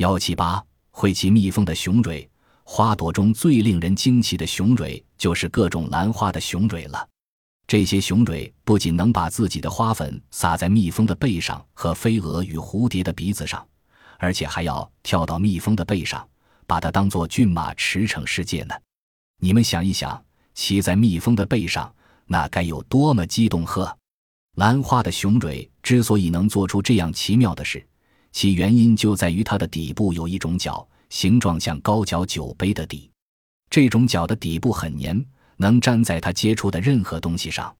幺七八，会骑蜜蜂的雄蕊，花朵中最令人惊奇的雄蕊就是各种兰花的雄蕊了。这些雄蕊不仅能把自己的花粉撒在蜜蜂的背上和飞蛾与蝴蝶的鼻子上，而且还要跳到蜜蜂的背上，把它当做骏马驰骋世界呢。你们想一想，骑在蜜蜂的背上，那该有多么激动！呵，兰花的雄蕊之所以能做出这样奇妙的事，其原因就在于它的底部有一种角，形状像高脚酒杯的底。这种角的底部很黏。能粘在它接触的任何东西上。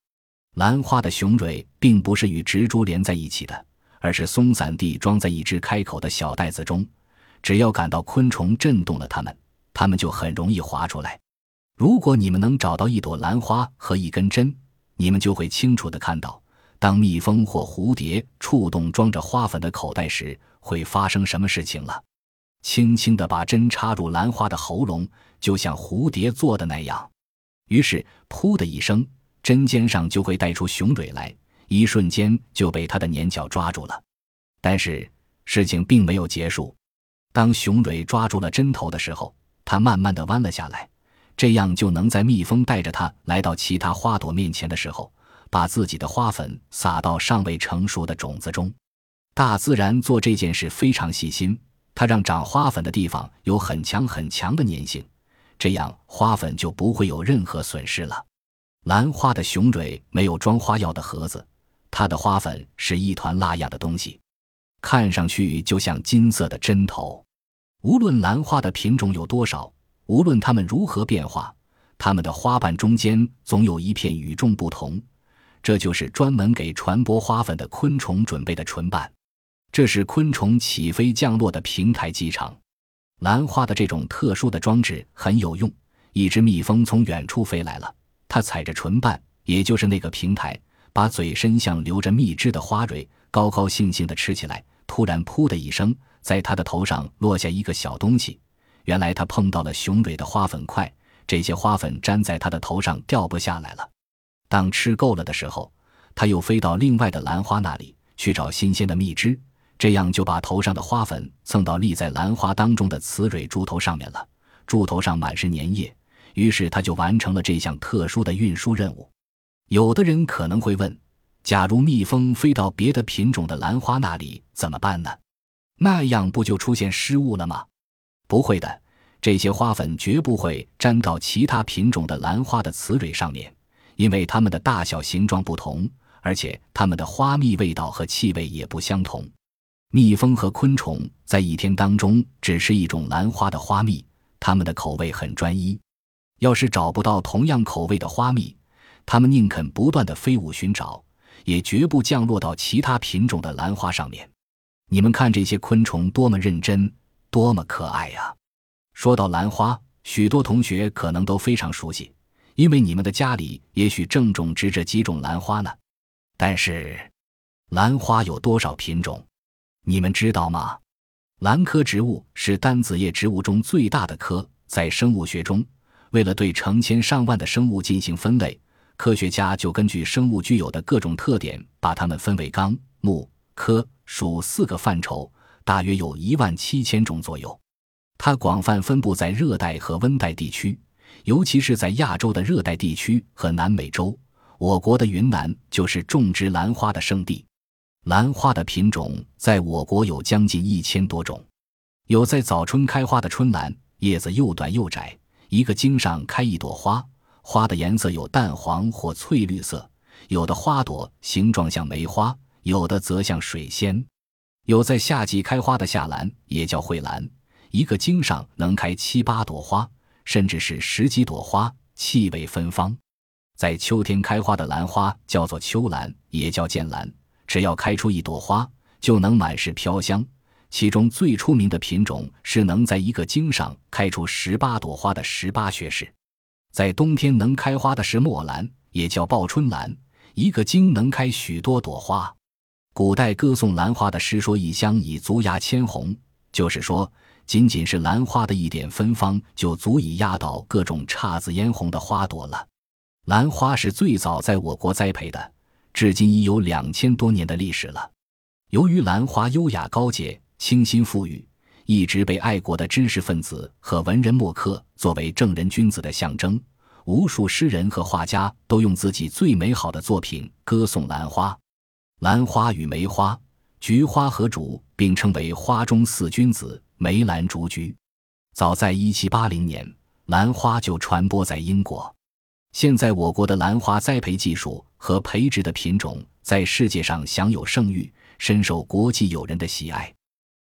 兰花的雄蕊并不是与植株连在一起的，而是松散地装在一只开口的小袋子中。只要感到昆虫震动了它们，它们就很容易滑出来。如果你们能找到一朵兰花和一根针，你们就会清楚地看到，当蜜蜂或蝴蝶触动装着花粉的口袋时，会发生什么事情了。轻轻地把针插入兰花的喉咙，就像蝴蝶做的那样。于是，噗的一声，针尖上就会带出雄蕊来，一瞬间就被它的粘角抓住了。但是，事情并没有结束。当雄蕊抓住了针头的时候，它慢慢的弯了下来，这样就能在蜜蜂带着它来到其他花朵面前的时候，把自己的花粉撒到尚未成熟的种子中。大自然做这件事非常细心，它让长花粉的地方有很强很强的粘性。这样花粉就不会有任何损失了。兰花的雄蕊没有装花药的盒子，它的花粉是一团蜡样的东西，看上去就像金色的针头。无论兰花的品种有多少，无论它们如何变化，它们的花瓣中间总有一片与众不同。这就是专门给传播花粉的昆虫准备的唇瓣，这是昆虫起飞降落的平台机场。兰花的这种特殊的装置很有用。一只蜜蜂从远处飞来了，它踩着唇瓣，也就是那个平台，把嘴伸向流着蜜汁的花蕊，高高兴兴地吃起来。突然，噗的一声，在它的头上落下一个小东西。原来，它碰到了雄蕊的花粉块，这些花粉粘在它的头上，掉不下来了。当吃够了的时候，它又飞到另外的兰花那里去找新鲜的蜜汁。这样就把头上的花粉蹭到立在兰花当中的雌蕊柱头上面了，柱头上满是粘液，于是它就完成了这项特殊的运输任务。有的人可能会问：假如蜜蜂飞到别的品种的兰花那里怎么办呢？那样不就出现失误了吗？不会的，这些花粉绝不会粘到其他品种的兰花的雌蕊上面，因为它们的大小、形状不同，而且它们的花蜜味道和气味也不相同。蜜蜂和昆虫在一天当中只吃一种兰花的花蜜，它们的口味很专一。要是找不到同样口味的花蜜，它们宁肯不断的飞舞寻找，也绝不降落到其他品种的兰花上面。你们看这些昆虫多么认真，多么可爱呀！说到兰花，许多同学可能都非常熟悉，因为你们的家里也许正种植着几种兰花呢。但是，兰花有多少品种？你们知道吗？兰科植物是单子叶植物中最大的科。在生物学中，为了对成千上万的生物进行分类，科学家就根据生物具有的各种特点，把它们分为纲、目、科、属四个范畴，大约有一万七千种左右。它广泛分布在热带和温带地区，尤其是在亚洲的热带地区和南美洲。我国的云南就是种植兰花的圣地。兰花的品种在我国有将近一千多种，有在早春开花的春兰，叶子又短又窄，一个茎上开一朵花，花的颜色有淡黄或翠绿色；有的花朵形状像梅花，有的则像水仙。有在夏季开花的夏兰，也叫蕙兰，一个茎上能开七八朵花，甚至是十几朵花，气味芬芳。在秋天开花的兰花叫做秋兰，也叫剑兰。只要开出一朵花，就能满是飘香。其中最出名的品种是能在一个茎上开出十八朵花的十八学士。在冬天能开花的是墨兰，也叫报春兰，一个茎能开许多朵花。古代歌颂兰花的诗说：“一香以足压千红”，就是说，仅仅是兰花的一点芬芳，就足以压倒各种姹紫嫣红的花朵了。兰花是最早在我国栽培的。至今已有两千多年的历史了。由于兰花优雅高洁、清新富裕，一直被爱国的知识分子和文人墨客作为正人君子的象征。无数诗人和画家都用自己最美好的作品歌颂兰花。兰花与梅花、菊花和竹并称为花中四君子，梅兰竹菊。早在1780年，兰花就传播在英国。现在，我国的兰花栽培技术和培植的品种在世界上享有盛誉，深受国际友人的喜爱。